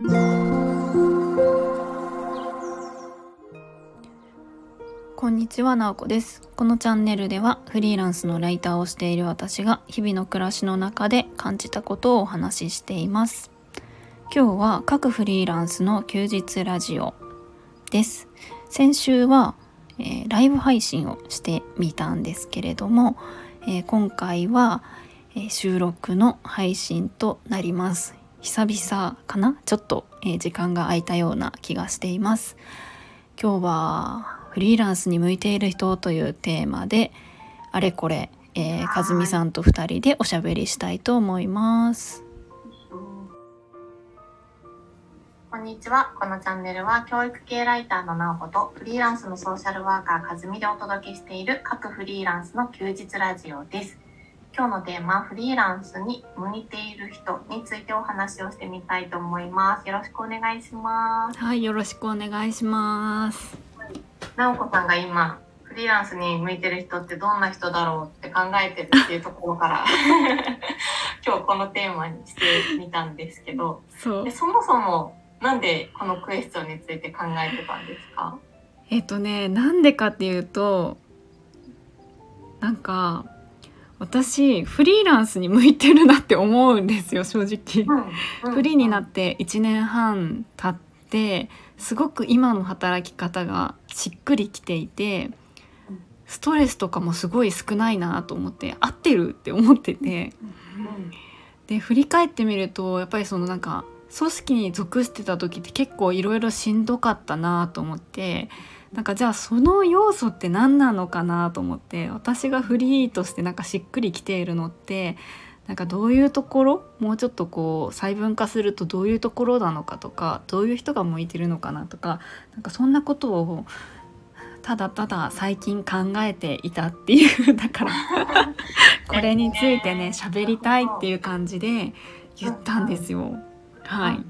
こんにちは、なおこです。このチャンネルではフリーランスのライターをしている私が日々の暮らしの中で感じたことをお話ししています。今日は各フリーランスの休日ラジオです。先週は、えーライブ配信をしてみたんですけれども、えー今回は、え収録の配信となります。久々かな？ちょっと、えー時間が空いたような気がしています。今日はフリーランスに向いている人というテーマであれこれ、えー、かずみさんと2人でおしゃべりしたいと思います。こんにちは。このチャンネルは教育系ライターのなおことフリーランスのソーシャルワーカーかずみでお届けしている各フリーランスの休日ラジオです。今日のテーマ、フリーランスに向いている人についてお話をしてみたいと思います。よろしくお願いします。はい、よろしくお願いします。なおこさんが今、フリーランスに向いてる人ってどんな人だろうって考えてるっていうところから 今日このテーマにしてみたんですけど、そうで。そもそもなんでこのクエスチョンについて考えてたんですか？えっとね、なんでかっていうと、なんか私フリーランスに向いてるなって思うんですよ、正直。フリーになって1年半経ってすごく今の働き方がしっくりきていてうんストレスとかもすごい少ないなと思って合ってるって思ってて。で振り返ってみるとやっぱりそのなんか組織に属してた時って結構いろいろしんどかったなと思ってなんかじゃあその要素って何なのかなと思って私がフリーとしてなんかしっくりきているのってなんかどういうところもうちょっとこう細分化するとどういうところなのかとかどういう人が向いてるのかなとかなんかそんなことをただただ最近考えていたっていう だから これについてね喋りたいっていう感じで言ったんですよ。はい、うん、い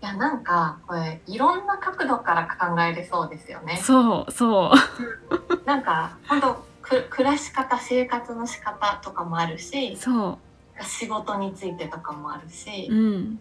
やなんかこれいろんな角度から考えれそうですよね。そうそう。なんか本当く暮らし方生活の仕方とかもあるしそ仕事についてとかもあるしう、う、ん、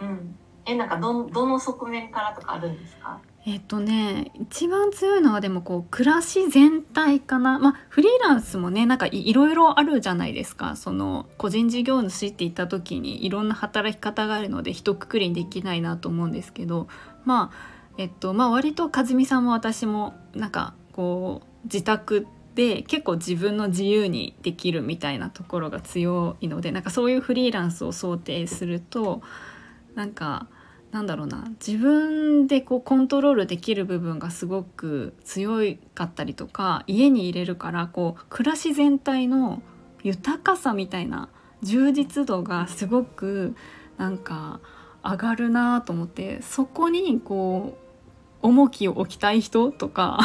うん、えなんかどんどの側面からとかあるんですかえっとね一番強いのはでもこう暮らし全体かな。まあフリーランスもねなんかいろいろあるじゃないですか。その個人事業主って言った時にいろんな働き方があるので一括りにできないなと思うんですけど。まあえっとまあ割と和美さんも私もなんかこう自宅で結構自分の自由にできるみたいなところが強いのでなんかそういうフリーランスを想定するとなんかなんだろうな。自分でこうコントロールできる部分がすごく強かったりとか家に入れるからこう暮らし全体の豊かさみたいな充実度がすごくなんか上がるなと思ってそこにこう重きを置きたい人とか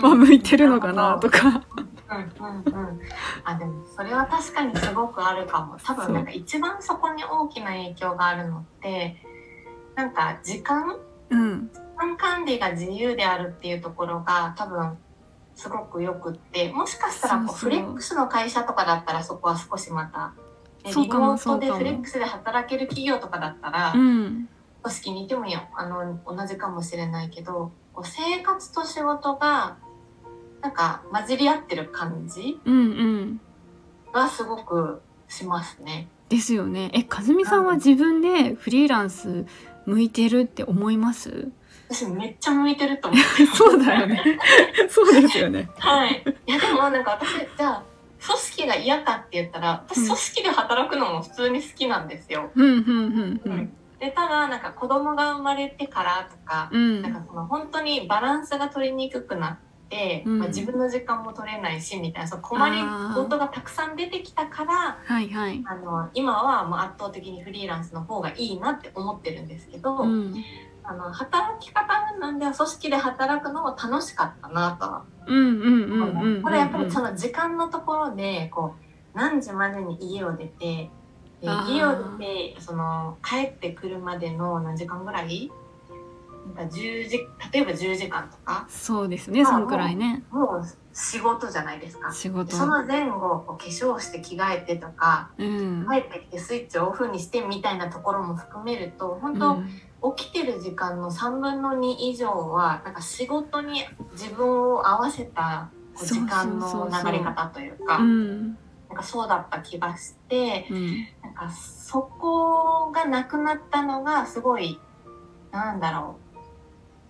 は向いてるのかなとか。うんうんうん、あでもそれは確かにすごくあるかも。多分なんか一番そこに大きな影響があるのってなんか時間うん、時間管理が自由であるっていうところが多分すごくよくってもしかしたらこうフレックスの会社とかだったらそこは少しまた、ねリモートでフレックスで働ける企業とかだったら、うん、組織にいてもいいよあの同じかもしれないけどこう生活と仕事がなんか混じり合ってる感じうん、うん。がすごくしますね。ですよね。え、かずみさんは自分でフリーランス向いてるって思います？私めっちゃ向いてると思う。そうだよね。そうですよね。はい。いやでもなんか私じゃあ組織が嫌かって言ったらうん私組織で働くのも普通に好きなんですよ。うんうんうんうんでただなんか子供が生まれてからとか、うんなんかその本当にバランスが取りにくくなって、うんまあ、自分の時間も取れないしみたいなその困りごとがたくさん出てきたからはいはい。あの今はもう圧倒的にフリーランスの方がいいなって思ってるんですけど、うんあの働き方なんでは組織で働くのも楽しかったなとは。これやっぱりその時間のところでこう何時までに家を出て家を出てその帰ってくるまでの何時間ぐらいなんか10時例えば10時間とか。そうですね。そんくらいね。もう仕事じゃないですか。仕事。その前後こう化粧して着替えてとかうん、帰ってきてスイッチをオフにしてみたいなところも含めると本当、起きてる時間の3分の2以上はなんか仕事に自分を合わせた時間の流れ方というかうん。なんかそうだった気がしてうん。なんかそこがなくなったのがすごいなんだろう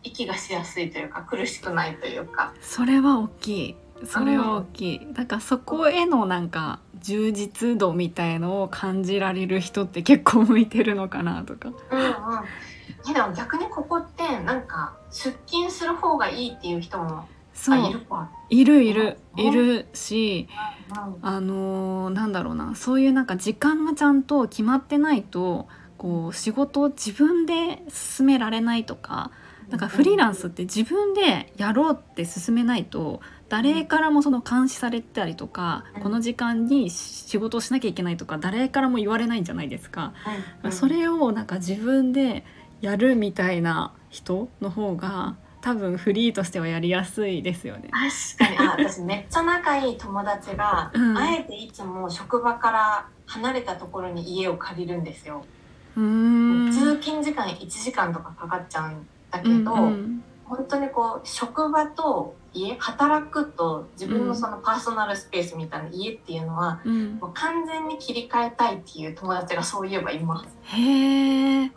息がしやすいというか苦しくないというか。それは大きい。それは大きい。だからそこへのなんか充実度みたいのを感じられる人って結構向いてるのかなとか。うんうん。えでも逆にここってなんか出勤する方がいいっていう人もそう。あいるか。いるいる。しうん。あのーなんだろうな。そういうなんか時間がちゃんと決まってないとこう仕事を自分で進められないとかなんかフリーランスって自分でやろうって進めないと誰からもその監視されたりとかうんこの時間に仕事をしなきゃいけないとか誰からも言われないんじゃないですか。それをなんか自分でやるみたいな人の方が多分フリーとしてはやりやすいですよね。確かにあ私めっちゃ仲いい友達が、うんあえていつも職場から離れたところに家を借りるんですよ。通勤時間1時間とかかかっちゃうんだけど、うんうん本当にこう職場と家働くと自分のそのパーソナルスペースみたいな家っていうのは、うんもう完全に切り替えたいっていう友達がそういえばいます。へえ。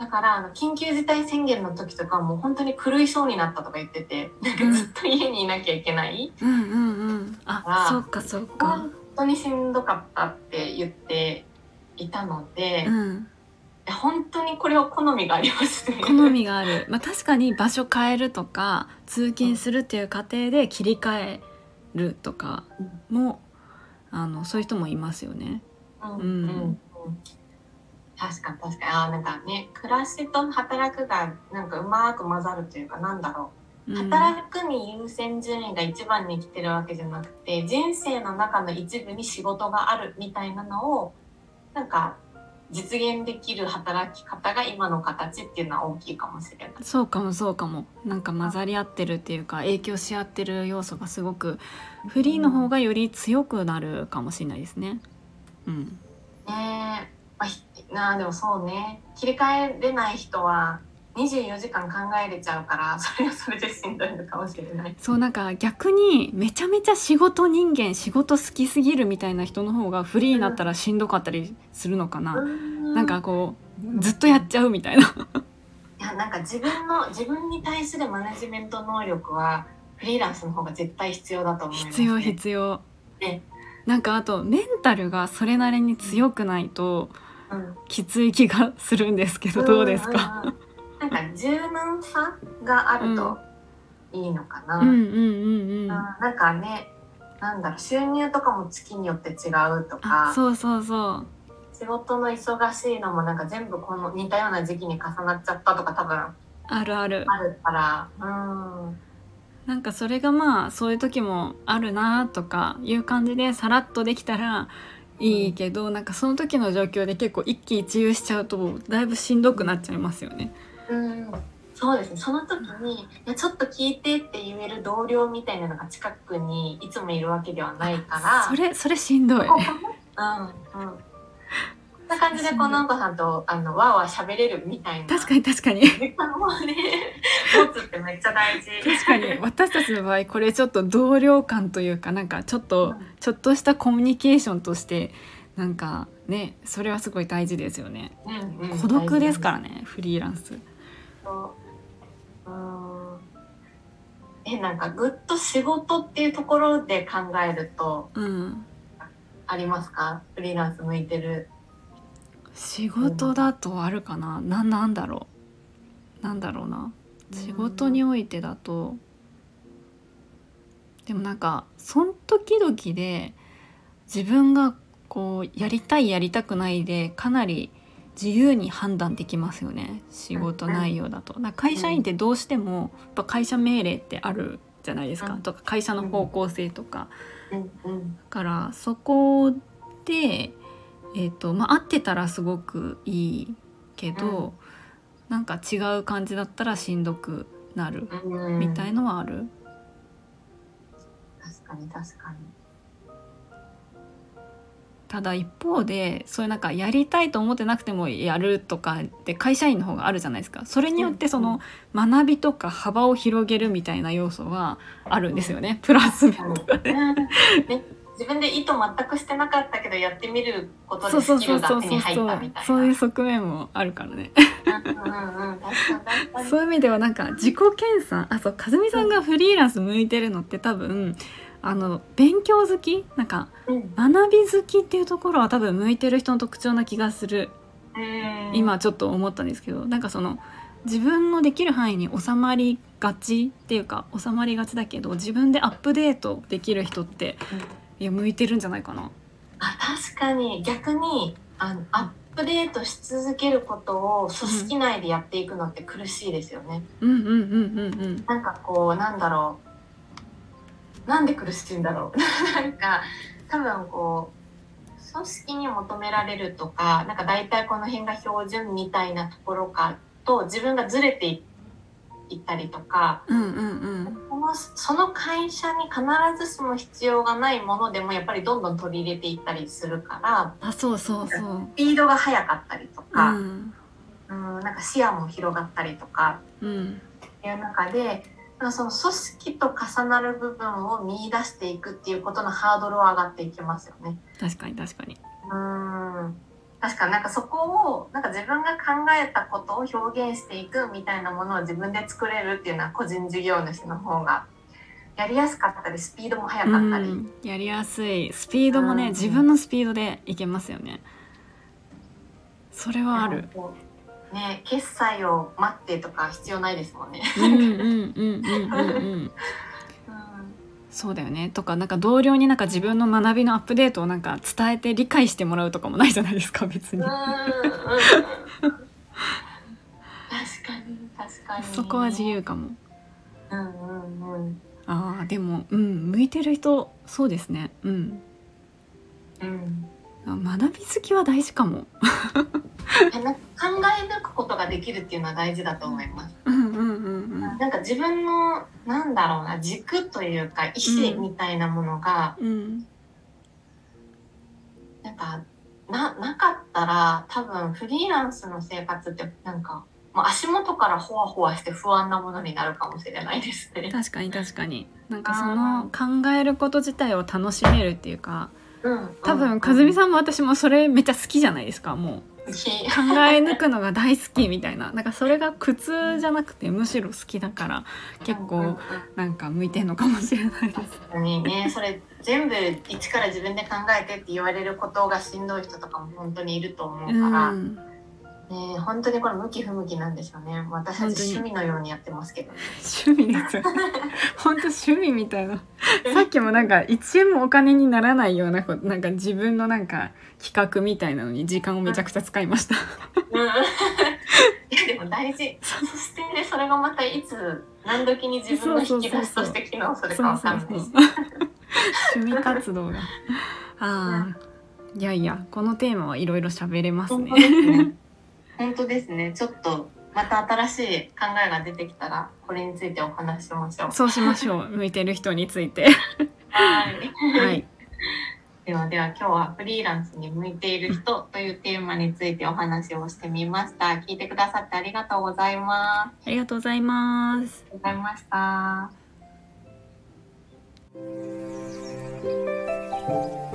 だからあの緊急事態宣言の時とかもう本当に狂いそうになったとか言っててなんかずっと家にいなきゃいけない、うんうんうん。ああ、そっかそっか本。当にしんどかったって言っていたので、うん。本当にこれは好みがありますね。好みがある。まあ確かに場所変えるとか通勤するっていう過程で切り替えるとかもあのそういう人もいますよね。うんうんうんうん確かに確かにあーなんかね暮らしと働くがなんかうまく混ざるというかなんだろううん働くに優先順位が一番に来てるわけじゃなくて人生の中の一部に仕事があるみたいなのをなんか実現できる働き方が今の形っていうのは大きいかもしれない。そうかもそうかも。なんか混ざり合ってるっていうか影響し合ってる要素がすごくフリーの方がより強くなるかもしれないですね。うん、ねえ、まあ、ひなあでもそうね。切り替えれない人は24時間考えれちゃうから それはそれでしんどいのかもしれない。そうなんか逆にめちゃめちゃ仕事人間仕事好きすぎるみたいな人の方がフリーになったらしんどかったりするのかな。ななんかこうずっとやっちゃうみたいな。いやなんか自分の自分に対するマネジメント能力はフリーランスの方が絶対必要だと思います、ね。必要必要ね。なんかあとメンタルがそれなりに強くないとうんきつい気がするんですけどどうですか？うんうんうんなんか柔軟さがあるといいのかな。なんかねなんだろう収入とかも月によって違うとかあそうそうそう。仕事の忙しいのもなんか全部この似たような時期に重なっちゃったとか多分ああるある。るからうんなんかそれがまあそういう時もあるなとかいう感じでさらっとできたらいいけど、なんかその時の状況で結構一喜一憂しちゃうとだいぶしんどくなっちゃいますよね。うんそうですねその時にいやちょっと聞いてって言える同僚みたいなのが近くにいつもいるわけではないからそれそれしんどい。うんうんこんな感じでこうなんかさんとあのわーわー喋れるみたいな確かに確かに。時間をね持つってめっちゃ大事確かに私たちの場合これちょっと同僚感というかなんかちょっとちょっとしたコミュニケーションとしてなんかねそれはすごい大事ですよね。うんうん孤独ですからねフリーランス。そううん。えなんかぐっと仕事っていうところで考えるとうん。ありますか？フリーランス向いてる。仕事だとあるかな？ななんだろう？なんだろうな？仕事においてだと。でもなんかそん時々で自分がこうやりたいやりたくないでかなり自由に判断できますよね。仕事内容だと。なんか会社員ってどうしてもやっぱ会社命令ってあるじゃないですか、うん。とか会社の方向性とか。だからそこで、えーとまあ、合ってたらすごくいいけど、なんか違う感じだったらしんどくなるうんみたいのはある？確かに確かに。ただ一方でそういうなんかやりたいと思ってなくてもやるとかって会社員の方があるじゃないですか。それによってその学びとか幅を広げるみたいな要素はあるんですよね。プラス面がね。ね。自分で意図全くしてなかったけどやってみることそうでスキルが手に入ったみたいな。そういう側面もあるからね。そういう意味ではなんか自己研鑽。あそう。和美さんがフリーランス向いてるのって多分あの勉強好き？なんかうん。学び好きっていうところは多分向いてる人の特徴な気がする。うん。今ちょっと思ったんですけどなんかその自分のできる範囲に収まりがちっていうか収まりがちだけど自分でアップデートできる人っていや向いてるんじゃないかな。あ確かに。逆にあのアップデートし続けることを組織内でやっていくのって苦しいですよね。うんうんうんうんうん。なんかこうなんだろうなんで苦しいんだろう。なんか多分こう組織に求められるとかなんか大体この辺が標準みたいなところかと自分がずれていいったりとかうんうんうん。このその会社に必ずしも必要がないものでもやっぱりどんどん取り入れていったりするからあそうそうそう。スピードが速かったりとうか、ん。うん、なんか視野も広がったりとかうん。っていう中でその組織と重なる部分を見出していくっていうことのハードルは上がっていきますよね。確かに確かに。うん。確かに。なんかそこをなんか自分が考えたことを表現していくみたいなものを自分で作れるっていうのは個人事業主の方がやりやすかったりスピードも速かったり、うん、やりやすい。スピードもね、うん自分のスピードでいけますよね。それはあるね決済を待ってとか必要ないですもんね。そうだよね。とかなんか同僚になんか自分の学びのアップデートをなんか伝えて理解してもらうとかもないじゃないですか別に。確かに確かに。そこは自由かも。うんうんうん。あーでもうん向いてる人そうですね。うん。うん。あ学び好きは大事かも。えなんか考え抜くことができるっていうのは大事だと思います。うんうんうんうん。なんか自分のなんだろうな軸というか意志みたいなものが、うんなんかななかったら多分フリーランスの生活ってなんかもう足元からほわほわして不安なものになるかもしれないですね。確かに確かに。なんかその考えること自体を楽しめるっていうかうん、多分和美さんも私もそれめっちゃ好きじゃないですかもう 考え抜くのが大好きみたいな。なんかそれが苦痛じゃなくてむしろ好きだから結構なんか向いてんのかもしれないです。ね。それ全部一から自分で考えてって言われることがしんどい人とかも本当にいると思ううから、ん、ね本当にこれ向き不向きなんでしょうね。私たち趣味のようにやってますけどね。趣味ですよ本当趣味みたいな。さっきもなんか1円もお金にならないようなことなんか自分のなんか企画みたいなのに時間をめちゃくちゃ使いました。うん。いやでも大事。そしてねそれがまたいつ何時に自分の引き出しとして機能するかわかんないし。趣味活動が。ああいやいやこのテーマはいろいろ喋れますね本当ですね。ちょっとまた新しい考えが出てきたらこれについてお話ししましょう。そうしましょう 向いてる人についてはい。はいではでは今日はフリーランスに向いている人というテーマについてお話をしてみました。聞いてくださってありがとうございます。ありがとうございますありがとうございました。